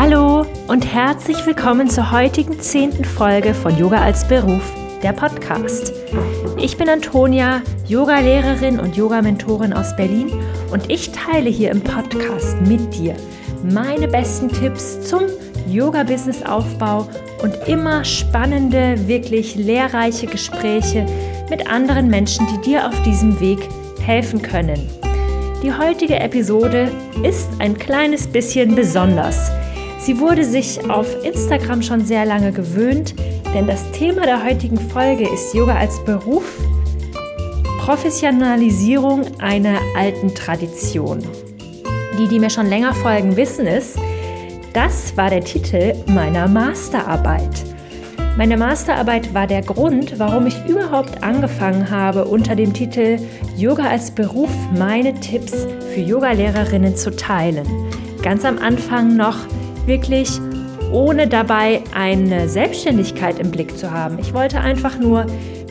Hallo und herzlich willkommen zur heutigen zehnten Folge von Yoga als Beruf, der Podcast. Ich bin Antonia, Yoga-Lehrerin und Yoga-Mentorin aus Berlin und ich teile hier im Podcast mit dir meine besten Tipps zum Yoga-Business-Aufbau und immer spannende, wirklich lehrreiche Gespräche mit anderen Menschen, die dir auf diesem Weg helfen können. Die heutige Episode ist ein kleines bisschen besonders. Sie wurde sich auf Instagram schon sehr lange gewöhnt, denn das Thema der heutigen Folge ist Yoga als Beruf, Professionalisierung einer alten Tradition. Die, die mir schon länger folgen, wissen es, das war der Titel meiner Masterarbeit. Meine Masterarbeit war der Grund, warum ich überhaupt angefangen habe, unter dem Titel Yoga als Beruf meine Tipps für Yogalehrerinnen zu teilen. Ganz am Anfang noch wirklich ohne dabei eine Selbstständigkeit im Blick zu haben. Ich wollte einfach nur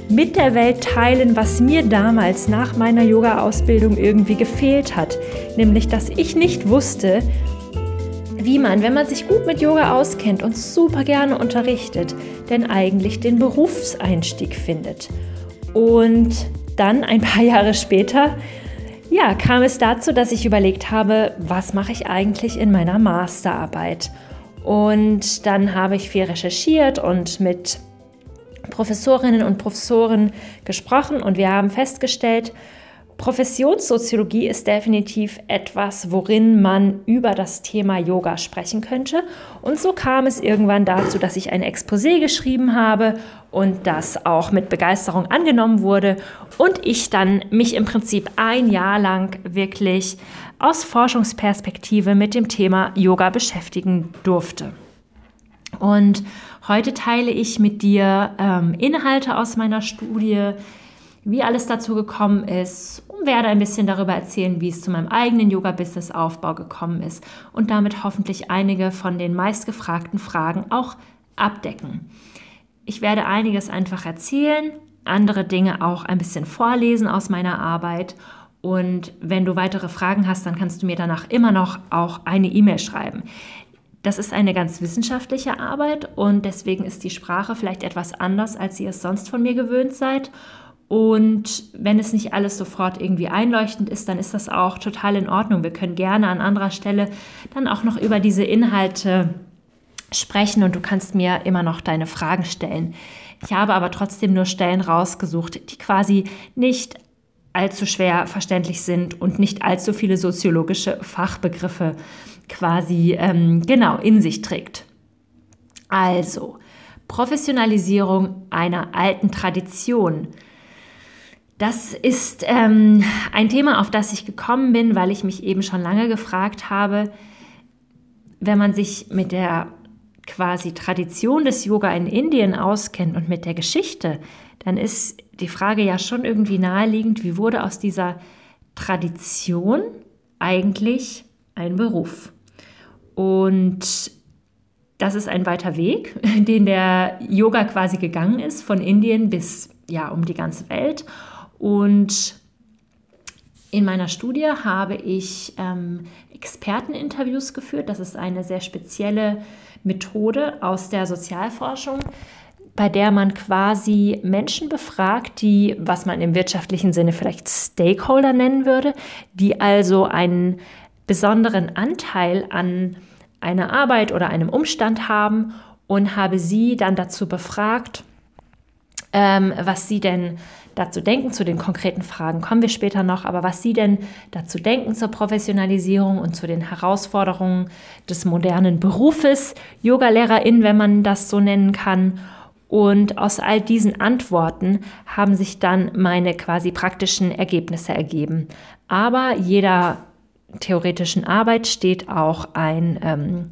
mit der Welt teilen, was mir damals nach meiner Yoga-Ausbildung irgendwie gefehlt hat. Nämlich, dass ich nicht wusste, wie man, wenn man sich gut mit Yoga auskennt und super gerne unterrichtet, denn eigentlich den Berufseinstieg findet. Und dann ein paar Jahre später, ja, kam es dazu, dass ich überlegt habe, was mache ich eigentlich in meiner Masterarbeit? Und dann habe ich viel recherchiert und mit Professorinnen und Professoren gesprochen und wir haben festgestellt, Professionssoziologie ist definitiv etwas, worin man über das Thema Yoga sprechen könnte. Und so kam es irgendwann dazu, dass ich ein Exposé geschrieben habe und das auch mit Begeisterung angenommen wurde und ich dann mich im Prinzip ein Jahr lang wirklich aus Forschungsperspektive mit dem Thema Yoga beschäftigen durfte. Und heute teile ich mit dir ähm, Inhalte aus meiner Studie, wie alles dazu gekommen ist und werde ein bisschen darüber erzählen, wie es zu meinem eigenen Yoga-Business-Aufbau gekommen ist und damit hoffentlich einige von den meistgefragten Fragen auch abdecken. Ich werde einiges einfach erzählen, andere Dinge auch ein bisschen vorlesen aus meiner Arbeit und wenn du weitere Fragen hast, dann kannst du mir danach immer noch auch eine E-Mail schreiben. Das ist eine ganz wissenschaftliche Arbeit und deswegen ist die Sprache vielleicht etwas anders, als ihr es sonst von mir gewöhnt seid. Und wenn es nicht alles sofort irgendwie einleuchtend ist, dann ist das auch total in Ordnung. Wir können gerne an anderer Stelle dann auch noch über diese Inhalte sprechen und du kannst mir immer noch deine Fragen stellen. Ich habe aber trotzdem nur Stellen rausgesucht, die quasi nicht allzu schwer verständlich sind und nicht allzu viele soziologische Fachbegriffe quasi ähm, genau in sich trägt. Also, Professionalisierung einer alten Tradition das ist ähm, ein Thema, auf das ich gekommen bin, weil ich mich eben schon lange gefragt habe, wenn man sich mit der quasi Tradition des Yoga in Indien auskennt und mit der Geschichte, dann ist die Frage ja schon irgendwie naheliegend, wie wurde aus dieser Tradition eigentlich ein Beruf? Und das ist ein weiter Weg, den der Yoga quasi gegangen ist, von Indien bis ja um die ganze Welt. Und in meiner Studie habe ich ähm, Experteninterviews geführt. Das ist eine sehr spezielle Methode aus der Sozialforschung, bei der man quasi Menschen befragt, die, was man im wirtschaftlichen Sinne vielleicht Stakeholder nennen würde, die also einen besonderen Anteil an einer Arbeit oder einem Umstand haben und habe sie dann dazu befragt, ähm, was sie denn dazu denken. Zu den konkreten Fragen kommen wir später noch, aber was Sie denn dazu denken zur Professionalisierung und zu den Herausforderungen des modernen Berufes, Yogalehrerin, wenn man das so nennen kann. Und aus all diesen Antworten haben sich dann meine quasi praktischen Ergebnisse ergeben. Aber jeder theoretischen Arbeit steht auch ein, ähm,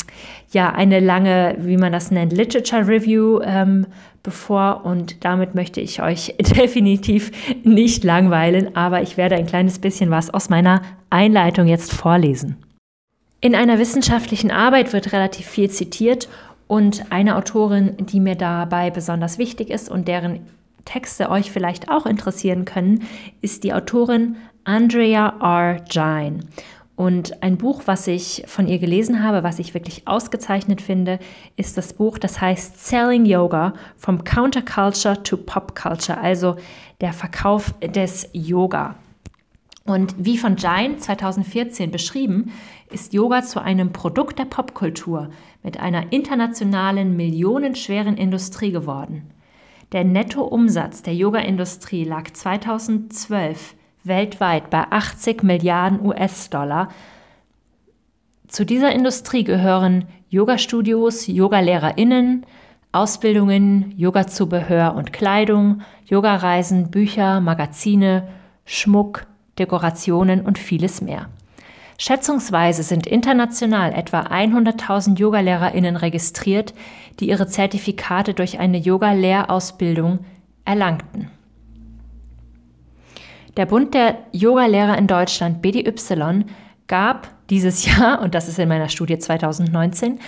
ja, eine lange, wie man das nennt, Literature Review ähm, bevor und damit möchte ich euch definitiv nicht langweilen, aber ich werde ein kleines bisschen was aus meiner Einleitung jetzt vorlesen. In einer wissenschaftlichen Arbeit wird relativ viel zitiert und eine Autorin, die mir dabei besonders wichtig ist und deren Texte euch vielleicht auch interessieren können, ist die Autorin Andrea R. Jine. Und ein Buch, was ich von ihr gelesen habe, was ich wirklich ausgezeichnet finde, ist das Buch, das heißt Selling Yoga from Counterculture to Pop Culture, also der Verkauf des Yoga. Und wie von Jain 2014 beschrieben, ist Yoga zu einem Produkt der Popkultur mit einer internationalen, millionenschweren Industrie geworden. Der Nettoumsatz der Yoga-Industrie lag 2012 weltweit bei 80 Milliarden US-Dollar. Zu dieser Industrie gehören Yoga-Studios, Yoga-LehrerInnen, Ausbildungen, Yoga-Zubehör und Kleidung, Yogareisen, Bücher, Magazine, Schmuck, Dekorationen und vieles mehr. Schätzungsweise sind international etwa 100.000 Yogalehrerinnen registriert, die ihre Zertifikate durch eine Yoga-Lehrausbildung erlangten. Der Bund der Yogalehrer in Deutschland, BDY, gab dieses Jahr, und das ist in meiner Studie 2019,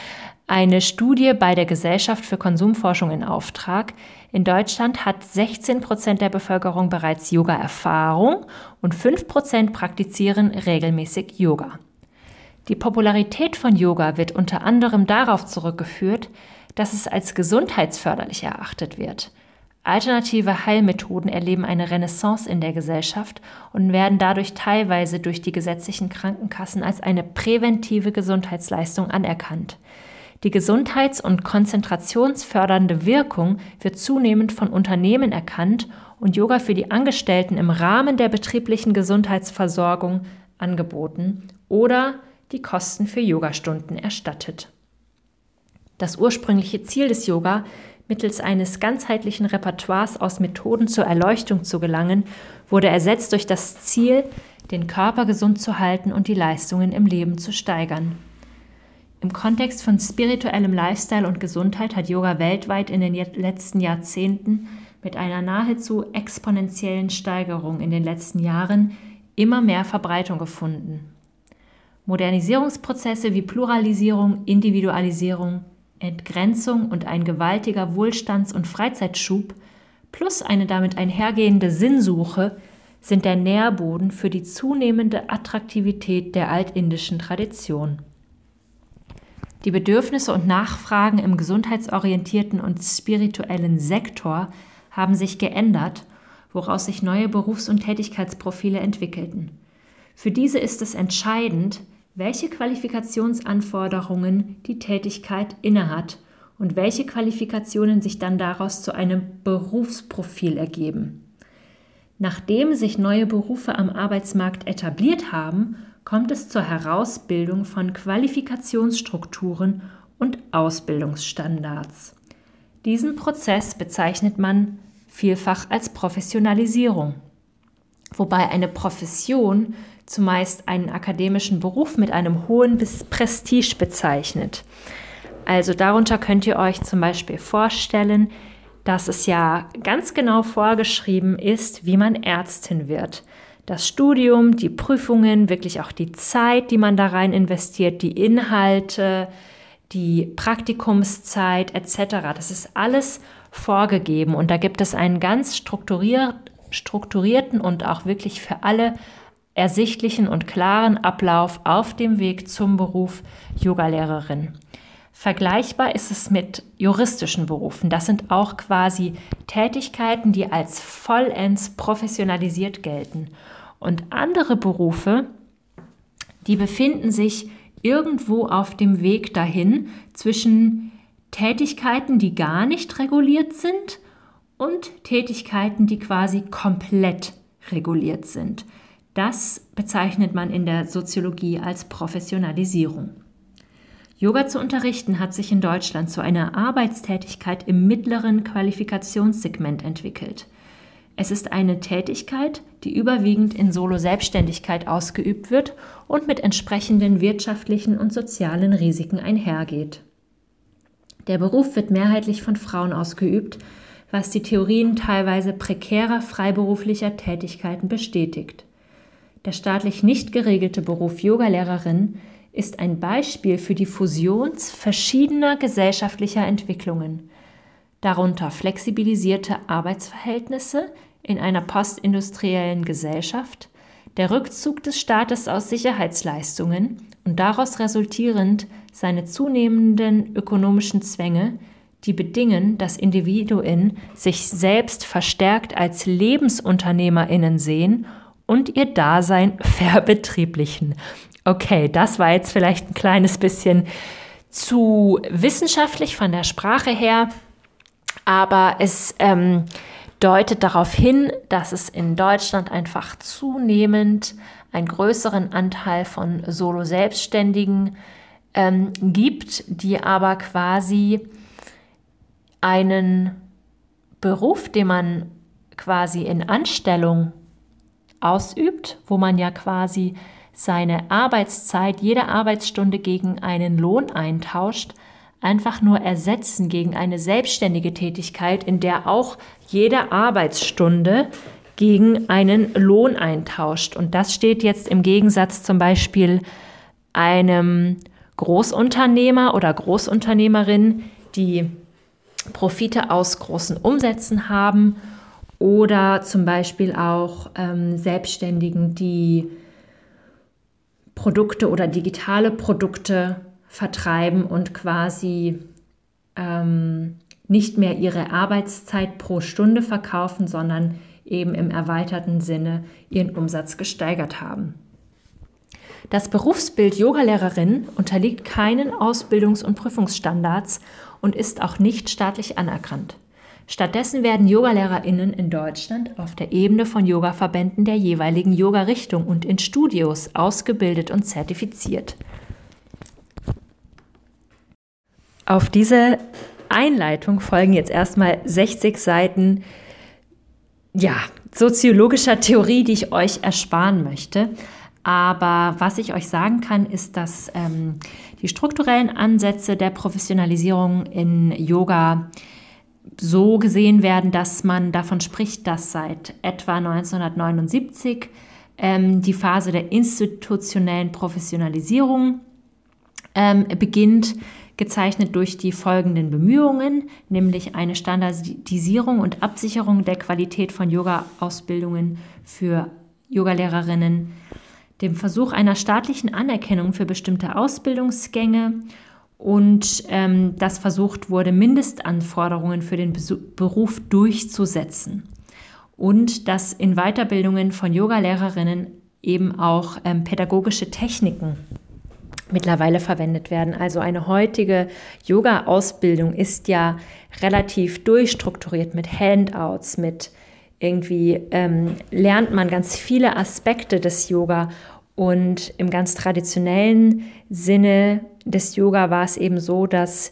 eine Studie bei der Gesellschaft für Konsumforschung in Auftrag. In Deutschland hat 16 Prozent der Bevölkerung bereits Yoga-Erfahrung und 5 Prozent praktizieren regelmäßig Yoga. Die Popularität von Yoga wird unter anderem darauf zurückgeführt, dass es als gesundheitsförderlich erachtet wird. Alternative Heilmethoden erleben eine Renaissance in der Gesellschaft und werden dadurch teilweise durch die gesetzlichen Krankenkassen als eine präventive Gesundheitsleistung anerkannt. Die gesundheits- und konzentrationsfördernde Wirkung wird zunehmend von Unternehmen erkannt und Yoga für die Angestellten im Rahmen der betrieblichen Gesundheitsversorgung angeboten oder die Kosten für Yogastunden erstattet. Das ursprüngliche Ziel des Yoga, mittels eines ganzheitlichen Repertoires aus Methoden zur Erleuchtung zu gelangen, wurde ersetzt durch das Ziel, den Körper gesund zu halten und die Leistungen im Leben zu steigern. Im Kontext von spirituellem Lifestyle und Gesundheit hat Yoga weltweit in den letzten Jahrzehnten mit einer nahezu exponentiellen Steigerung in den letzten Jahren immer mehr Verbreitung gefunden. Modernisierungsprozesse wie Pluralisierung, Individualisierung, Entgrenzung und ein gewaltiger Wohlstands- und Freizeitschub plus eine damit einhergehende Sinnsuche sind der Nährboden für die zunehmende Attraktivität der altindischen Tradition. Die Bedürfnisse und Nachfragen im gesundheitsorientierten und spirituellen Sektor haben sich geändert, woraus sich neue Berufs- und Tätigkeitsprofile entwickelten. Für diese ist es entscheidend, welche Qualifikationsanforderungen die Tätigkeit innehat und welche Qualifikationen sich dann daraus zu einem Berufsprofil ergeben. Nachdem sich neue Berufe am Arbeitsmarkt etabliert haben, kommt es zur Herausbildung von Qualifikationsstrukturen und Ausbildungsstandards. Diesen Prozess bezeichnet man vielfach als Professionalisierung, wobei eine Profession zumeist einen akademischen Beruf mit einem hohen Prestige bezeichnet. Also darunter könnt ihr euch zum Beispiel vorstellen, dass es ja ganz genau vorgeschrieben ist, wie man Ärztin wird das Studium, die Prüfungen, wirklich auch die Zeit, die man da rein investiert, die Inhalte, die Praktikumszeit etc. Das ist alles vorgegeben und da gibt es einen ganz strukturiert, strukturierten und auch wirklich für alle ersichtlichen und klaren Ablauf auf dem Weg zum Beruf Yogalehrerin. Vergleichbar ist es mit juristischen Berufen. Das sind auch quasi Tätigkeiten, die als vollends professionalisiert gelten. Und andere Berufe, die befinden sich irgendwo auf dem Weg dahin zwischen Tätigkeiten, die gar nicht reguliert sind und Tätigkeiten, die quasi komplett reguliert sind. Das bezeichnet man in der Soziologie als Professionalisierung. Yoga zu unterrichten hat sich in Deutschland zu einer Arbeitstätigkeit im mittleren Qualifikationssegment entwickelt. Es ist eine Tätigkeit, die überwiegend in Solo-Selbstständigkeit ausgeübt wird und mit entsprechenden wirtschaftlichen und sozialen Risiken einhergeht. Der Beruf wird mehrheitlich von Frauen ausgeübt, was die Theorien teilweise prekärer freiberuflicher Tätigkeiten bestätigt. Der staatlich nicht geregelte Beruf Yogalehrerin ist ein Beispiel für die Fusion verschiedener gesellschaftlicher Entwicklungen, darunter flexibilisierte Arbeitsverhältnisse, in einer postindustriellen Gesellschaft, der Rückzug des Staates aus Sicherheitsleistungen und daraus resultierend seine zunehmenden ökonomischen Zwänge, die bedingen, dass Individuen sich selbst verstärkt als Lebensunternehmerinnen sehen und ihr Dasein verbetrieblichen. Okay, das war jetzt vielleicht ein kleines bisschen zu wissenschaftlich von der Sprache her, aber es ähm, deutet darauf hin, dass es in Deutschland einfach zunehmend einen größeren Anteil von Solo-Selbstständigen ähm, gibt, die aber quasi einen Beruf, den man quasi in Anstellung ausübt, wo man ja quasi seine Arbeitszeit, jede Arbeitsstunde gegen einen Lohn eintauscht, einfach nur ersetzen gegen eine selbstständige Tätigkeit, in der auch jede Arbeitsstunde gegen einen Lohn eintauscht. Und das steht jetzt im Gegensatz zum Beispiel einem Großunternehmer oder Großunternehmerin, die Profite aus großen Umsätzen haben oder zum Beispiel auch ähm, Selbstständigen, die Produkte oder digitale Produkte vertreiben und quasi ähm, nicht mehr ihre Arbeitszeit pro Stunde verkaufen, sondern eben im erweiterten Sinne ihren Umsatz gesteigert haben. Das Berufsbild Yogalehrerin unterliegt keinen Ausbildungs- und Prüfungsstandards und ist auch nicht staatlich anerkannt. Stattdessen werden Yogalehrerinnen in Deutschland auf der Ebene von Yogaverbänden der jeweiligen Yoga-Richtung und in Studios ausgebildet und zertifiziert. Auf diese Einleitung folgen jetzt erstmal 60 Seiten ja, soziologischer Theorie, die ich euch ersparen möchte. Aber was ich euch sagen kann, ist, dass ähm, die strukturellen Ansätze der Professionalisierung in Yoga so gesehen werden, dass man davon spricht, dass seit etwa 1979 ähm, die Phase der institutionellen Professionalisierung ähm, beginnt, gezeichnet durch die folgenden Bemühungen, nämlich eine Standardisierung und Absicherung der Qualität von Yoga-Ausbildungen für Yogalehrerinnen, dem Versuch einer staatlichen Anerkennung für bestimmte Ausbildungsgänge und ähm, das versucht wurde, Mindestanforderungen für den Beruf durchzusetzen und dass in Weiterbildungen von Yogalehrerinnen eben auch ähm, pädagogische Techniken mittlerweile verwendet werden. Also eine heutige Yoga-Ausbildung ist ja relativ durchstrukturiert mit Handouts, mit irgendwie ähm, lernt man ganz viele Aspekte des Yoga und im ganz traditionellen Sinne des Yoga war es eben so, dass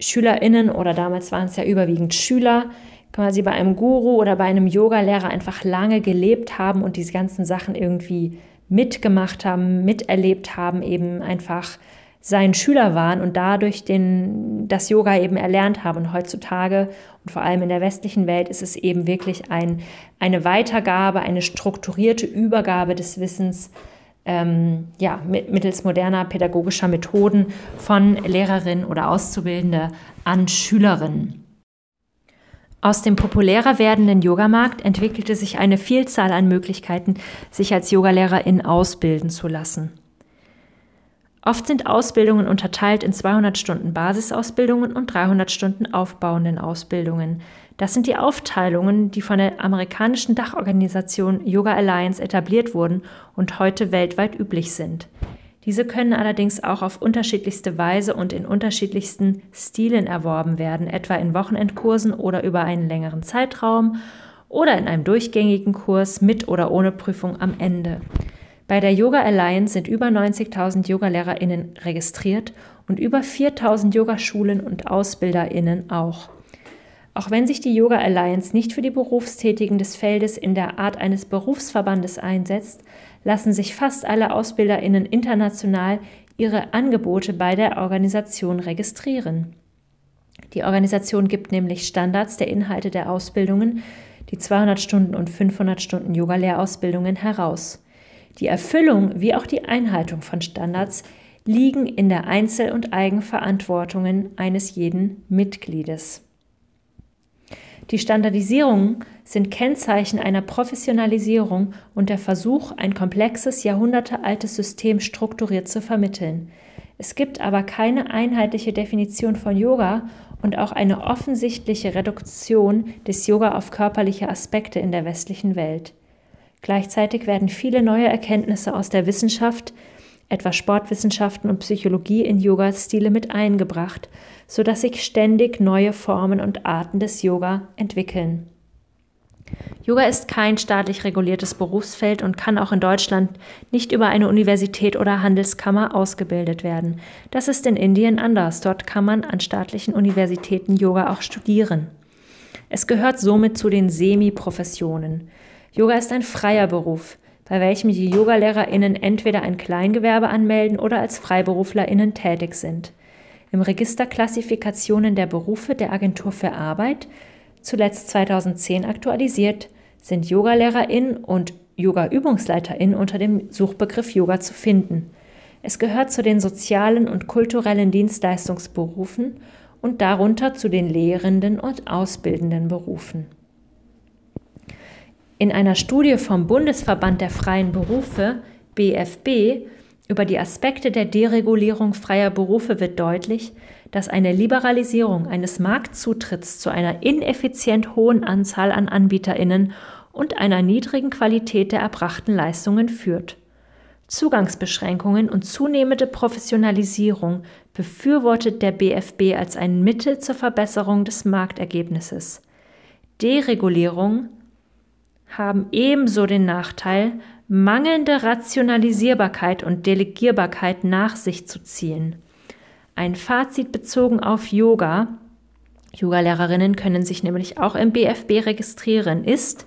SchülerInnen oder damals waren es ja überwiegend Schüler, quasi bei einem Guru oder bei einem Yogalehrer einfach lange gelebt haben und diese ganzen Sachen irgendwie mitgemacht haben, miterlebt haben, eben einfach sein Schüler waren und dadurch den, das Yoga eben erlernt haben. Und heutzutage und vor allem in der westlichen Welt ist es eben wirklich ein, eine Weitergabe, eine strukturierte Übergabe des Wissens ähm, ja, mittels moderner pädagogischer Methoden von Lehrerinnen oder Auszubildende an Schülerinnen. Aus dem populärer werdenden Yogamarkt entwickelte sich eine Vielzahl an Möglichkeiten, sich als Yogalehrerin ausbilden zu lassen. Oft sind Ausbildungen unterteilt in 200 Stunden Basisausbildungen und 300 Stunden aufbauenden Ausbildungen. Das sind die Aufteilungen, die von der amerikanischen Dachorganisation Yoga Alliance etabliert wurden und heute weltweit üblich sind. Diese können allerdings auch auf unterschiedlichste Weise und in unterschiedlichsten Stilen erworben werden, etwa in Wochenendkursen oder über einen längeren Zeitraum oder in einem durchgängigen Kurs mit oder ohne Prüfung am Ende. Bei der Yoga Alliance sind über 90.000 Yogalehrerinnen registriert und über 4.000 Yogaschulen und Ausbilderinnen auch. Auch wenn sich die Yoga Alliance nicht für die Berufstätigen des Feldes in der Art eines Berufsverbandes einsetzt, lassen sich fast alle Ausbilderinnen international ihre Angebote bei der Organisation registrieren. Die Organisation gibt nämlich Standards der Inhalte der Ausbildungen, die 200 Stunden und 500 Stunden Yoga-Lehrausbildungen heraus. Die Erfüllung wie auch die Einhaltung von Standards liegen in der Einzel- und Eigenverantwortung eines jeden Mitgliedes. Die Standardisierungen sind Kennzeichen einer Professionalisierung und der Versuch, ein komplexes, jahrhundertealtes System strukturiert zu vermitteln. Es gibt aber keine einheitliche Definition von Yoga und auch eine offensichtliche Reduktion des Yoga auf körperliche Aspekte in der westlichen Welt. Gleichzeitig werden viele neue Erkenntnisse aus der Wissenschaft, etwa Sportwissenschaften und Psychologie in Yoga-Stile mit eingebracht, sodass sich ständig neue Formen und Arten des Yoga entwickeln. Yoga ist kein staatlich reguliertes Berufsfeld und kann auch in Deutschland nicht über eine Universität oder Handelskammer ausgebildet werden. Das ist in Indien anders. Dort kann man an staatlichen Universitäten Yoga auch studieren. Es gehört somit zu den Semi-Professionen. Yoga ist ein freier Beruf, bei welchem die Yogalehrerinnen entweder ein Kleingewerbe anmelden oder als Freiberuflerinnen tätig sind. Im Register Klassifikationen der Berufe der Agentur für Arbeit zuletzt 2010 aktualisiert, sind Yogalehrerin und Yoga-Übungsleiterin unter dem Suchbegriff Yoga zu finden. Es gehört zu den sozialen und kulturellen Dienstleistungsberufen und darunter zu den lehrenden und ausbildenden Berufen. In einer Studie vom Bundesverband der freien Berufe BFB über die Aspekte der Deregulierung freier Berufe wird deutlich, dass eine Liberalisierung eines Marktzutritts zu einer ineffizient hohen Anzahl an Anbieterinnen und einer niedrigen Qualität der erbrachten Leistungen führt. Zugangsbeschränkungen und zunehmende Professionalisierung befürwortet der BFB als ein Mittel zur Verbesserung des Marktergebnisses. Deregulierung haben ebenso den Nachteil, mangelnde Rationalisierbarkeit und Delegierbarkeit nach sich zu ziehen. Ein Fazit bezogen auf Yoga, Yogalehrerinnen können sich nämlich auch im BFB registrieren, ist,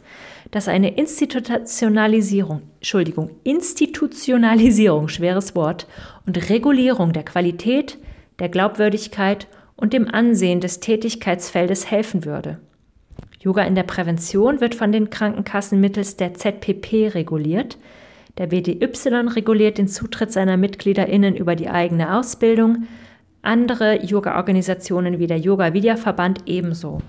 dass eine Institutionalisierung, Entschuldigung, Institutionalisierung, schweres Wort, und Regulierung der Qualität, der Glaubwürdigkeit und dem Ansehen des Tätigkeitsfeldes helfen würde. Yoga in der Prävention wird von den Krankenkassen mittels der ZPP reguliert. Der BDY reguliert den Zutritt seiner MitgliederInnen über die eigene Ausbildung andere Yoga-Organisationen wie der Yoga-Vidya-Verband ebenso.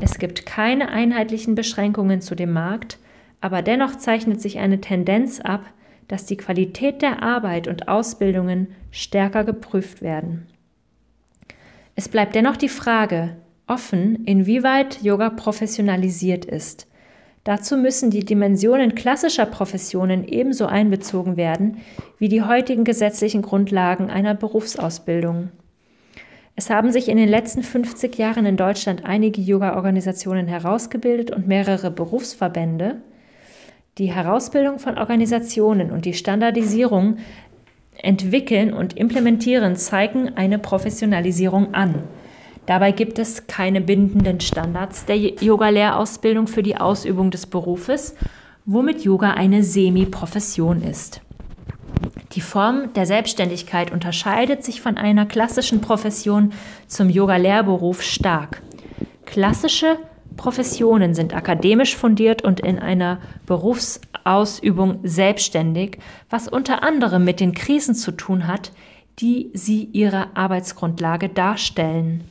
Es gibt keine einheitlichen Beschränkungen zu dem Markt, aber dennoch zeichnet sich eine Tendenz ab, dass die Qualität der Arbeit und Ausbildungen stärker geprüft werden. Es bleibt dennoch die Frage offen, inwieweit Yoga professionalisiert ist. Dazu müssen die Dimensionen klassischer Professionen ebenso einbezogen werden wie die heutigen gesetzlichen Grundlagen einer Berufsausbildung. Es haben sich in den letzten 50 Jahren in Deutschland einige Yoga-Organisationen herausgebildet und mehrere Berufsverbände. Die Herausbildung von Organisationen und die Standardisierung entwickeln und implementieren zeigen eine Professionalisierung an. Dabei gibt es keine bindenden Standards der Yoga-Lehrausbildung für die Ausübung des Berufes, womit Yoga eine Semi-Profession ist. Die Form der Selbstständigkeit unterscheidet sich von einer klassischen Profession zum Yoga-Lehrberuf stark. Klassische Professionen sind akademisch fundiert und in einer Berufsausübung selbstständig, was unter anderem mit den Krisen zu tun hat, die sie ihre Arbeitsgrundlage darstellen.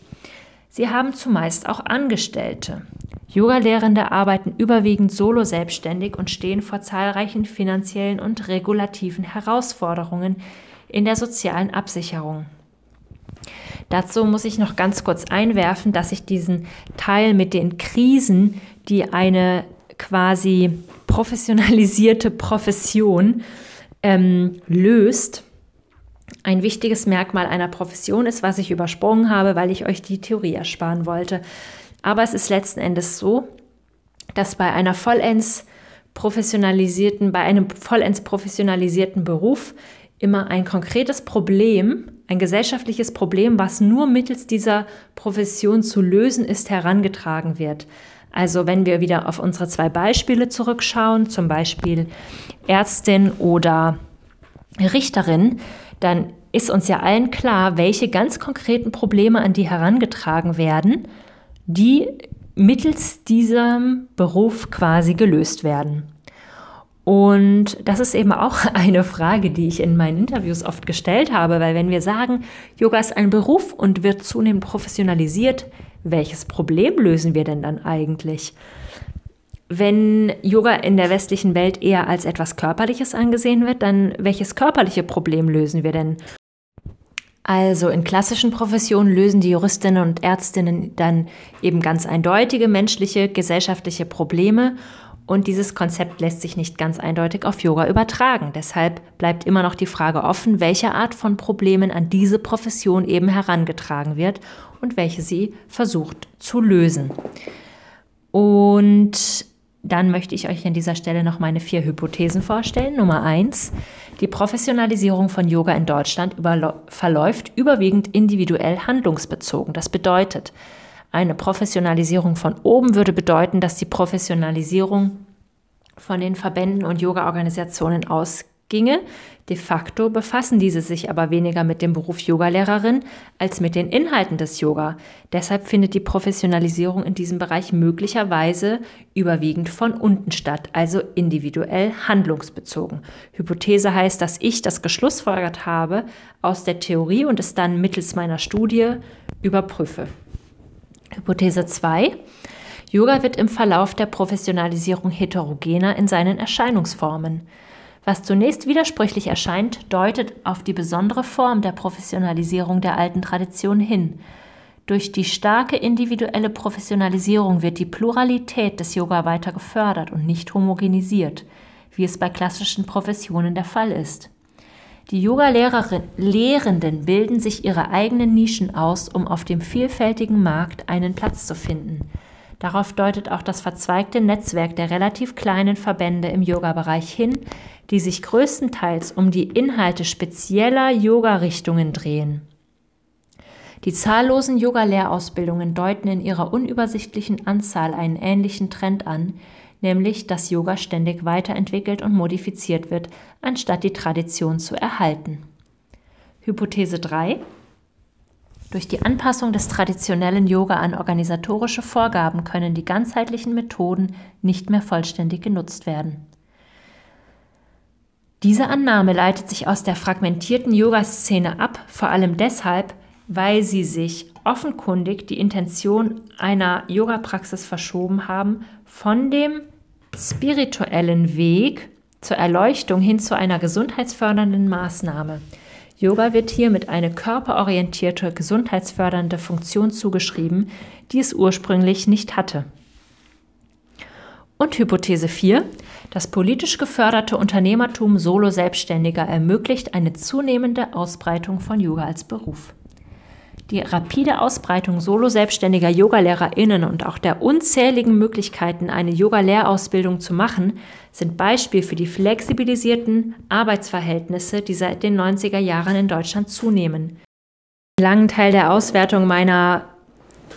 Sie haben zumeist auch Angestellte. Yogalehrende arbeiten überwiegend solo selbstständig und stehen vor zahlreichen finanziellen und regulativen Herausforderungen in der sozialen Absicherung. Dazu muss ich noch ganz kurz einwerfen, dass ich diesen Teil mit den Krisen, die eine quasi professionalisierte Profession ähm, löst, ein wichtiges Merkmal einer Profession ist, was ich übersprungen habe, weil ich euch die Theorie ersparen wollte. Aber es ist letzten Endes so, dass bei einer vollends professionalisierten, bei einem vollends professionalisierten Beruf immer ein konkretes Problem, ein gesellschaftliches Problem, was nur mittels dieser Profession zu lösen ist, herangetragen wird. Also wenn wir wieder auf unsere zwei Beispiele zurückschauen, zum Beispiel Ärztin oder Richterin, dann ist uns ja allen klar, welche ganz konkreten Probleme an die herangetragen werden die mittels diesem Beruf quasi gelöst werden. Und das ist eben auch eine Frage, die ich in meinen Interviews oft gestellt habe, weil wenn wir sagen, Yoga ist ein Beruf und wird zunehmend professionalisiert, welches Problem lösen wir denn dann eigentlich? Wenn Yoga in der westlichen Welt eher als etwas Körperliches angesehen wird, dann welches körperliche Problem lösen wir denn? Also in klassischen Professionen lösen die Juristinnen und Ärztinnen dann eben ganz eindeutige menschliche, gesellschaftliche Probleme und dieses Konzept lässt sich nicht ganz eindeutig auf Yoga übertragen. Deshalb bleibt immer noch die Frage offen, welche Art von Problemen an diese Profession eben herangetragen wird und welche sie versucht zu lösen. Und dann möchte ich euch an dieser Stelle noch meine vier Hypothesen vorstellen. Nummer eins, die Professionalisierung von Yoga in Deutschland verläuft überwiegend individuell handlungsbezogen. Das bedeutet, eine Professionalisierung von oben würde bedeuten, dass die Professionalisierung von den Verbänden und Yoga-Organisationen ausginge. De facto befassen diese sich aber weniger mit dem Beruf Yogalehrerin als mit den Inhalten des Yoga. Deshalb findet die Professionalisierung in diesem Bereich möglicherweise überwiegend von unten statt, also individuell handlungsbezogen. Hypothese heißt, dass ich das geschlussfolgert habe aus der Theorie und es dann mittels meiner Studie überprüfe. Hypothese 2. Yoga wird im Verlauf der Professionalisierung heterogener in seinen Erscheinungsformen. Was zunächst widersprüchlich erscheint, deutet auf die besondere Form der Professionalisierung der alten Tradition hin. Durch die starke individuelle Professionalisierung wird die Pluralität des Yoga weiter gefördert und nicht homogenisiert, wie es bei klassischen Professionen der Fall ist. Die Yoga-Lehrenden bilden sich ihre eigenen Nischen aus, um auf dem vielfältigen Markt einen Platz zu finden. Darauf deutet auch das verzweigte Netzwerk der relativ kleinen Verbände im Yoga-Bereich hin, die sich größtenteils um die Inhalte spezieller Yoga-Richtungen drehen. Die zahllosen Yoga-Lehrausbildungen deuten in ihrer unübersichtlichen Anzahl einen ähnlichen Trend an, nämlich dass Yoga ständig weiterentwickelt und modifiziert wird, anstatt die Tradition zu erhalten. Hypothese 3. Durch die Anpassung des traditionellen Yoga an organisatorische Vorgaben können die ganzheitlichen Methoden nicht mehr vollständig genutzt werden. Diese Annahme leitet sich aus der fragmentierten Yoga-Szene ab, vor allem deshalb, weil sie sich offenkundig die Intention einer Yoga-Praxis verschoben haben von dem spirituellen Weg zur Erleuchtung hin zu einer gesundheitsfördernden Maßnahme. Yoga wird hier mit eine körperorientierte, gesundheitsfördernde Funktion zugeschrieben, die es ursprünglich nicht hatte. Und Hypothese 4. Das politisch geförderte Unternehmertum Solo-Selbstständiger ermöglicht eine zunehmende Ausbreitung von Yoga als Beruf. Die rapide Ausbreitung solo-selbstständiger Yogalehrerinnen und auch der unzähligen Möglichkeiten, eine Yoga-Lehrausbildung zu machen, sind Beispiel für die flexibilisierten Arbeitsverhältnisse, die seit den 90er Jahren in Deutschland zunehmen. Einen langen Teil der Auswertung meiner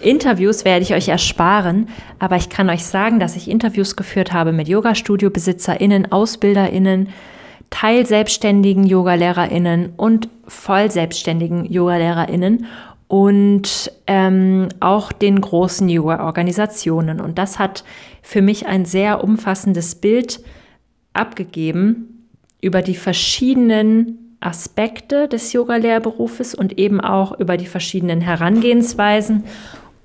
Interviews werde ich euch ersparen, aber ich kann euch sagen, dass ich Interviews geführt habe mit Yoga-Studio-BesitzerInnen, AusbilderInnen, teilselbstständigen YogalehrerInnen und vollselbstständigen YogalehrerInnen und ähm, auch den großen Yoga-Organisationen. Und das hat für mich ein sehr umfassendes Bild abgegeben über die verschiedenen Aspekte des Yoga-Lehrberufes und eben auch über die verschiedenen Herangehensweisen.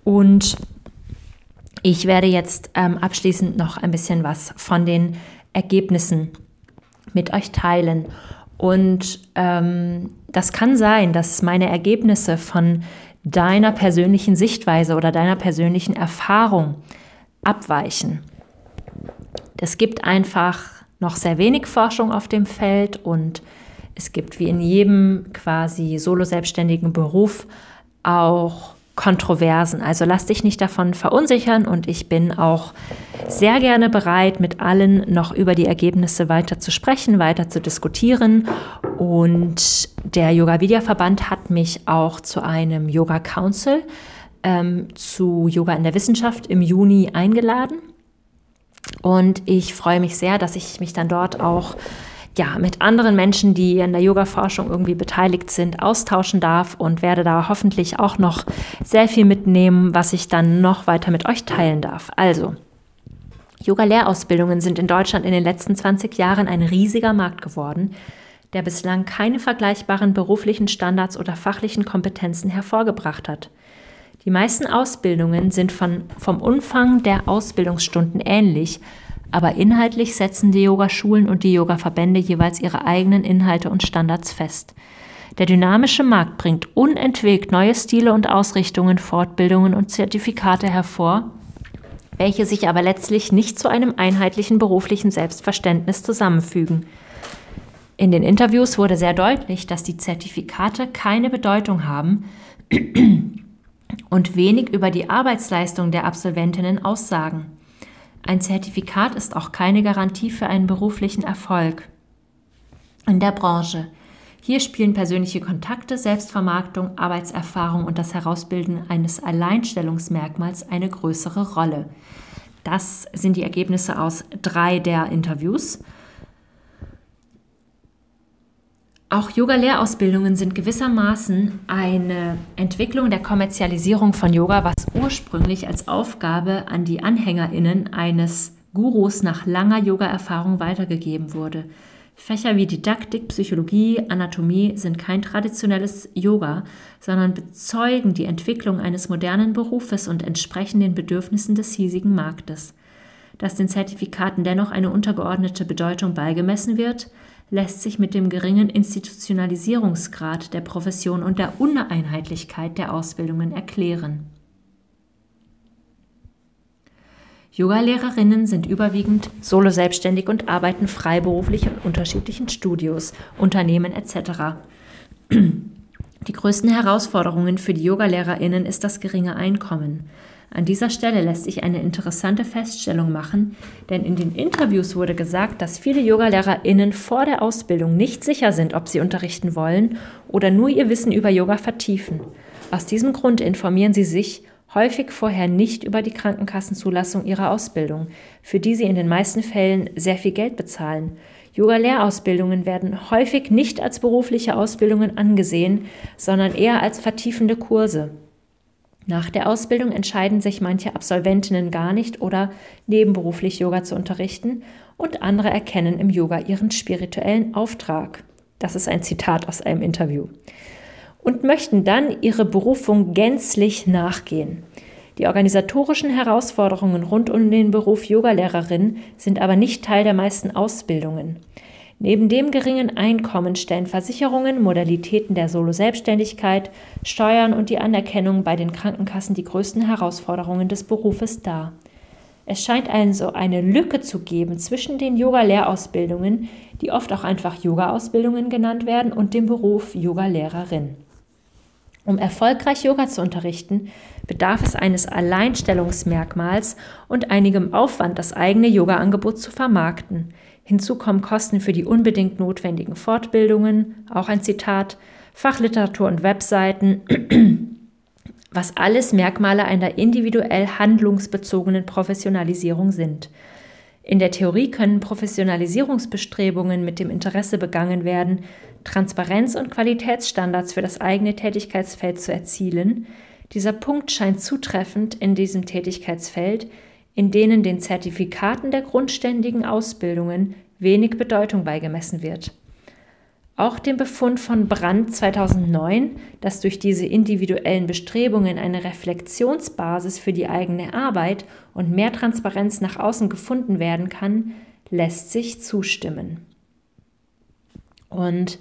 Und ich werde jetzt ähm, abschließend noch ein bisschen was von den Ergebnissen mit euch teilen. Und ähm, das kann sein, dass meine Ergebnisse von deiner persönlichen Sichtweise oder deiner persönlichen Erfahrung abweichen. Es gibt einfach noch sehr wenig Forschung auf dem Feld und es gibt wie in jedem quasi solo-selbstständigen Beruf auch Kontroversen. Also lass dich nicht davon verunsichern und ich bin auch sehr gerne bereit, mit allen noch über die Ergebnisse weiter zu sprechen, weiter zu diskutieren. Und der Yoga Vidya Verband hat mich auch zu einem Yoga Council ähm, zu Yoga in der Wissenschaft im Juni eingeladen. Und ich freue mich sehr, dass ich mich dann dort auch ja, mit anderen Menschen, die in der Yoga-Forschung irgendwie beteiligt sind, austauschen darf und werde da hoffentlich auch noch sehr viel mitnehmen, was ich dann noch weiter mit euch teilen darf. Also, Yoga-Lehrausbildungen sind in Deutschland in den letzten 20 Jahren ein riesiger Markt geworden, der bislang keine vergleichbaren beruflichen Standards oder fachlichen Kompetenzen hervorgebracht hat. Die meisten Ausbildungen sind von, vom Umfang der Ausbildungsstunden ähnlich, aber inhaltlich setzen die Yogaschulen und die Yogaverbände jeweils ihre eigenen Inhalte und Standards fest. Der dynamische Markt bringt unentwegt neue Stile und Ausrichtungen, Fortbildungen und Zertifikate hervor, welche sich aber letztlich nicht zu einem einheitlichen beruflichen Selbstverständnis zusammenfügen. In den Interviews wurde sehr deutlich, dass die Zertifikate keine Bedeutung haben und wenig über die Arbeitsleistung der Absolventinnen aussagen. Ein Zertifikat ist auch keine Garantie für einen beruflichen Erfolg in der Branche. Hier spielen persönliche Kontakte, Selbstvermarktung, Arbeitserfahrung und das Herausbilden eines Alleinstellungsmerkmals eine größere Rolle. Das sind die Ergebnisse aus drei der Interviews. Auch Yoga-Lehrausbildungen sind gewissermaßen eine Entwicklung der Kommerzialisierung von Yoga, was ursprünglich als Aufgabe an die Anhängerinnen eines Gurus nach langer Yoga-Erfahrung weitergegeben wurde. Fächer wie Didaktik, Psychologie, Anatomie sind kein traditionelles Yoga, sondern bezeugen die Entwicklung eines modernen Berufes und entsprechen den Bedürfnissen des hiesigen Marktes. Dass den Zertifikaten dennoch eine untergeordnete Bedeutung beigemessen wird, lässt sich mit dem geringen Institutionalisierungsgrad der Profession und der Uneinheitlichkeit der Ausbildungen erklären. Yogalehrerinnen sind überwiegend solo selbstständig und arbeiten freiberuflich in unterschiedlichen Studios, Unternehmen etc. Die größten Herausforderungen für die Yogalehrerinnen ist das geringe Einkommen. An dieser Stelle lässt sich eine interessante Feststellung machen, denn in den Interviews wurde gesagt, dass viele Yogalehrerinnen vor der Ausbildung nicht sicher sind, ob sie unterrichten wollen oder nur ihr Wissen über Yoga vertiefen. Aus diesem Grund informieren sie sich häufig vorher nicht über die Krankenkassenzulassung ihrer Ausbildung, für die sie in den meisten Fällen sehr viel Geld bezahlen. Yoga-Lehrausbildungen werden häufig nicht als berufliche Ausbildungen angesehen, sondern eher als vertiefende Kurse. Nach der Ausbildung entscheiden sich manche Absolventinnen gar nicht oder nebenberuflich Yoga zu unterrichten und andere erkennen im Yoga ihren spirituellen Auftrag. Das ist ein Zitat aus einem Interview. Und möchten dann ihre Berufung gänzlich nachgehen. Die organisatorischen Herausforderungen rund um den Beruf Yogalehrerin sind aber nicht Teil der meisten Ausbildungen. Neben dem geringen Einkommen stellen Versicherungen, Modalitäten der Solo-Selbstständigkeit, Steuern und die Anerkennung bei den Krankenkassen die größten Herausforderungen des Berufes dar. Es scheint also eine Lücke zu geben zwischen den Yoga-Lehrausbildungen, die oft auch einfach Yoga-Ausbildungen genannt werden, und dem Beruf Yoga-Lehrerin. Um erfolgreich Yoga zu unterrichten, bedarf es eines Alleinstellungsmerkmals und einigem Aufwand, das eigene Yoga-Angebot zu vermarkten. Hinzu kommen Kosten für die unbedingt notwendigen Fortbildungen, auch ein Zitat, Fachliteratur und Webseiten, was alles Merkmale einer individuell handlungsbezogenen Professionalisierung sind. In der Theorie können Professionalisierungsbestrebungen mit dem Interesse begangen werden, Transparenz und Qualitätsstandards für das eigene Tätigkeitsfeld zu erzielen. Dieser Punkt scheint zutreffend in diesem Tätigkeitsfeld, in denen den Zertifikaten der grundständigen Ausbildungen wenig Bedeutung beigemessen wird. Auch dem Befund von Brandt 2009, dass durch diese individuellen Bestrebungen eine Reflexionsbasis für die eigene Arbeit und mehr Transparenz nach außen gefunden werden kann, lässt sich zustimmen. Und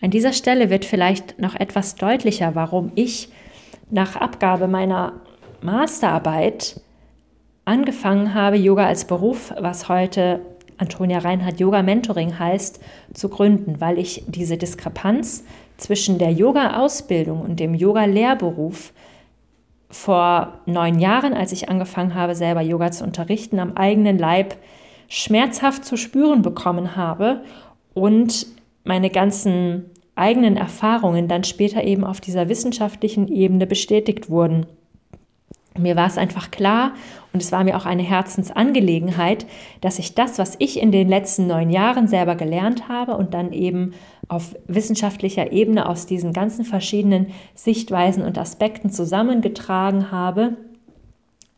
an dieser Stelle wird vielleicht noch etwas deutlicher, warum ich nach Abgabe meiner Masterarbeit angefangen habe, Yoga als Beruf, was heute Antonia Reinhardt Yoga Mentoring heißt, zu gründen, weil ich diese Diskrepanz zwischen der Yoga-Ausbildung und dem Yoga-Lehrberuf vor neun Jahren, als ich angefangen habe, selber Yoga zu unterrichten, am eigenen Leib schmerzhaft zu spüren bekommen habe und meine ganzen eigenen Erfahrungen dann später eben auf dieser wissenschaftlichen Ebene bestätigt wurden. Mir war es einfach klar und es war mir auch eine Herzensangelegenheit, dass ich das, was ich in den letzten neun Jahren selber gelernt habe und dann eben auf wissenschaftlicher Ebene aus diesen ganzen verschiedenen Sichtweisen und Aspekten zusammengetragen habe,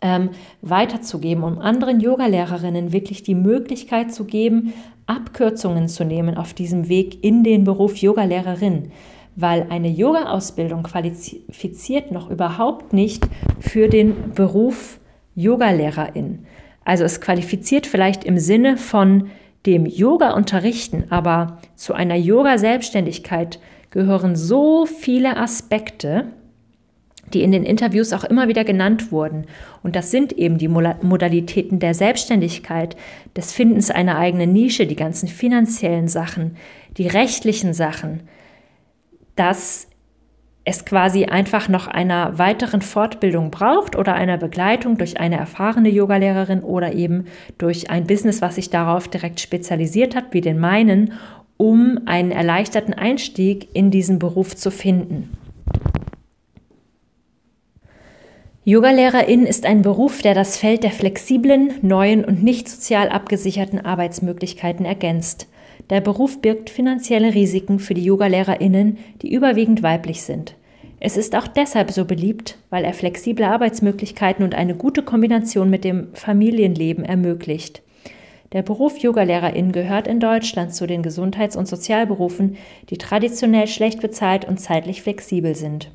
ähm, weiterzugeben, um anderen Yogalehrerinnen wirklich die Möglichkeit zu geben, Abkürzungen zu nehmen auf diesem Weg in den Beruf Yogalehrerin weil eine Yoga-Ausbildung qualifiziert noch überhaupt nicht für den Beruf Yogalehrerin. Also es qualifiziert vielleicht im Sinne von dem Yoga unterrichten, aber zu einer Yoga-Selbstständigkeit gehören so viele Aspekte, die in den Interviews auch immer wieder genannt wurden. Und das sind eben die Modalitäten der Selbstständigkeit, des Findens einer eigenen Nische, die ganzen finanziellen Sachen, die rechtlichen Sachen, dass es quasi einfach noch einer weiteren Fortbildung braucht oder einer Begleitung durch eine erfahrene Yogalehrerin oder eben durch ein Business, was sich darauf direkt spezialisiert hat, wie den meinen, um einen erleichterten Einstieg in diesen Beruf zu finden. Yogalehrerin ist ein Beruf, der das Feld der flexiblen, neuen und nicht sozial abgesicherten Arbeitsmöglichkeiten ergänzt. Der Beruf birgt finanzielle Risiken für die Yogalehrerinnen, die überwiegend weiblich sind. Es ist auch deshalb so beliebt, weil er flexible Arbeitsmöglichkeiten und eine gute Kombination mit dem Familienleben ermöglicht. Der Beruf Yogalehrerin gehört in Deutschland zu den Gesundheits- und Sozialberufen, die traditionell schlecht bezahlt und zeitlich flexibel sind.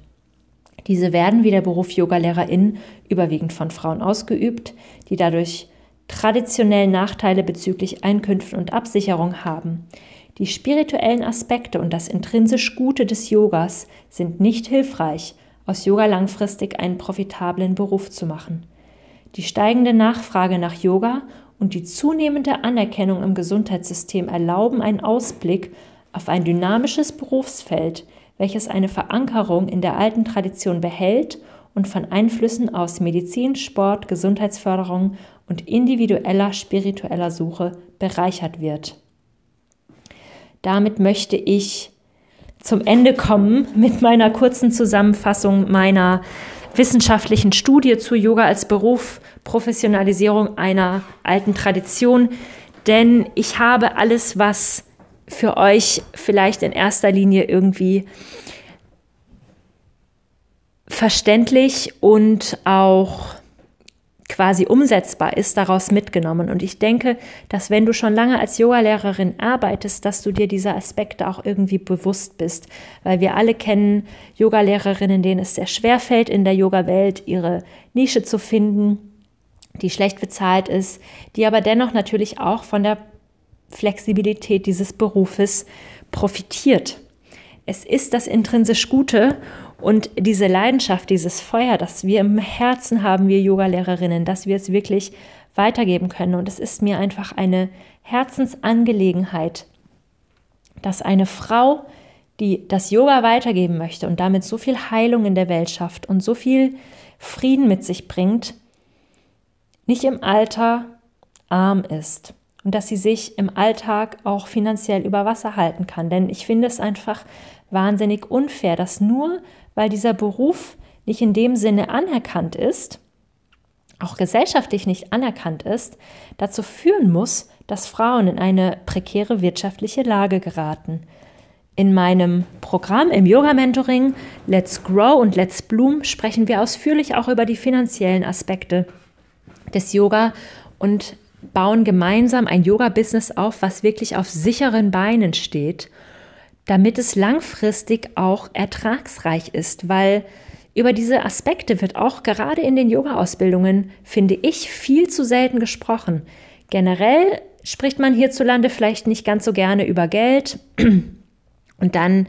Diese werden wie der Beruf Yogalehrerin überwiegend von Frauen ausgeübt, die dadurch traditionell Nachteile bezüglich Einkünften und Absicherung haben. Die spirituellen Aspekte und das intrinsisch Gute des Yogas sind nicht hilfreich, aus Yoga langfristig einen profitablen Beruf zu machen. Die steigende Nachfrage nach Yoga und die zunehmende Anerkennung im Gesundheitssystem erlauben einen Ausblick auf ein dynamisches Berufsfeld, welches eine Verankerung in der alten Tradition behält und von Einflüssen aus Medizin, Sport, Gesundheitsförderung und individueller spiritueller Suche bereichert wird. Damit möchte ich zum Ende kommen mit meiner kurzen Zusammenfassung meiner wissenschaftlichen Studie zu Yoga als Beruf, Professionalisierung einer alten Tradition. Denn ich habe alles, was für euch vielleicht in erster Linie irgendwie verständlich und auch quasi umsetzbar ist, daraus mitgenommen. Und ich denke, dass wenn du schon lange als Yogalehrerin arbeitest, dass du dir dieser Aspekte auch irgendwie bewusst bist. Weil wir alle kennen Yogalehrerinnen, denen es sehr schwer fällt, in der Yoga-Welt ihre Nische zu finden, die schlecht bezahlt ist, die aber dennoch natürlich auch von der Flexibilität dieses Berufes profitiert. Es ist das intrinsisch Gute und diese Leidenschaft, dieses Feuer, das wir im Herzen haben, wir Yogalehrerinnen, dass wir es wirklich weitergeben können. Und es ist mir einfach eine Herzensangelegenheit, dass eine Frau, die das Yoga weitergeben möchte und damit so viel Heilung in der Welt schafft und so viel Frieden mit sich bringt, nicht im Alter arm ist und dass sie sich im Alltag auch finanziell über Wasser halten kann. Denn ich finde es einfach wahnsinnig unfair, dass nur weil dieser Beruf nicht in dem Sinne anerkannt ist, auch gesellschaftlich nicht anerkannt ist, dazu führen muss, dass Frauen in eine prekäre wirtschaftliche Lage geraten. In meinem Programm im Yoga-Mentoring Let's Grow und Let's Bloom sprechen wir ausführlich auch über die finanziellen Aspekte des Yoga und bauen gemeinsam ein Yoga-Business auf, was wirklich auf sicheren Beinen steht, damit es langfristig auch ertragsreich ist, weil über diese Aspekte wird auch gerade in den Yoga-Ausbildungen, finde ich, viel zu selten gesprochen. Generell spricht man hierzulande vielleicht nicht ganz so gerne über Geld und dann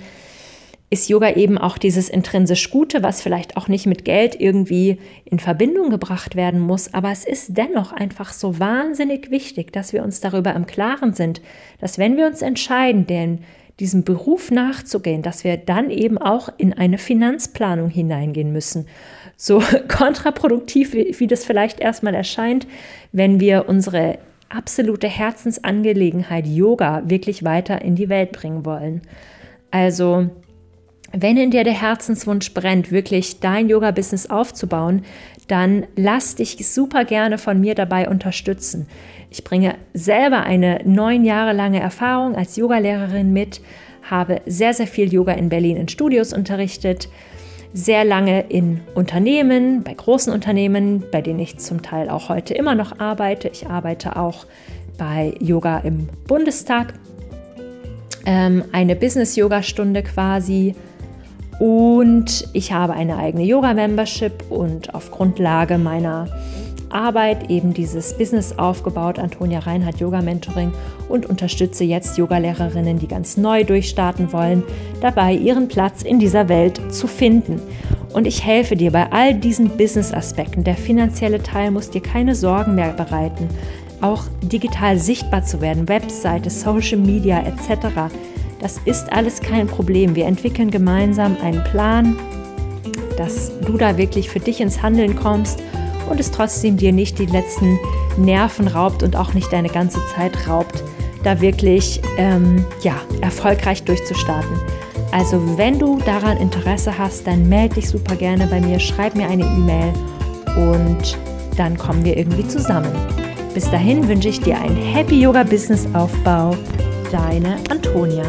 ist Yoga eben auch dieses intrinsisch Gute, was vielleicht auch nicht mit Geld irgendwie in Verbindung gebracht werden muss, aber es ist dennoch einfach so wahnsinnig wichtig, dass wir uns darüber im Klaren sind, dass wenn wir uns entscheiden, denn diesem Beruf nachzugehen, dass wir dann eben auch in eine Finanzplanung hineingehen müssen. So kontraproduktiv, wie, das vielleicht erstmal erscheint, wenn wir unsere absolute Herzensangelegenheit Yoga wirklich weiter in die Welt bringen wollen. Also wenn in dir der Herzenswunsch brennt, wirklich dein Yoga-Business aufzubauen, dann lass dich super gerne von mir dabei unterstützen. Ich bringe selber eine neun Jahre lange Erfahrung als Yogalehrerin mit, habe sehr, sehr viel Yoga in Berlin in Studios unterrichtet, sehr lange in Unternehmen, bei großen Unternehmen, bei denen ich zum Teil auch heute immer noch arbeite. Ich arbeite auch bei Yoga im Bundestag, ähm, eine Business-Yoga-Stunde quasi Und ich habe eine eigene Yoga-Membership und auf Grundlage meiner Arbeit eben dieses Business aufgebaut, Antonia Reinhardt Yoga Mentoring und unterstütze jetzt Yogalehrerinnen, die ganz neu durchstarten wollen, dabei ihren Platz in dieser Welt zu finden. Und ich helfe dir bei all diesen Business-Aspekten. Der finanzielle Teil muss dir keine Sorgen mehr bereiten. Auch digital sichtbar zu werden, Webseite, Social Media etc. Das ist alles kein Problem. Wir entwickeln gemeinsam einen Plan, dass du da wirklich für dich ins Handeln kommst und es trotzdem dir nicht die letzten Nerven raubt und auch nicht deine ganze Zeit raubt, da wirklich ähm, ja, erfolgreich durchzustarten. Also wenn du daran Interesse hast, dann melde dich super gerne bei mir, schreib mir eine E-Mail und dann kommen wir irgendwie zusammen. Bis dahin wünsche ich dir einen Happy Yoga Business Aufbau. Deine Antonia.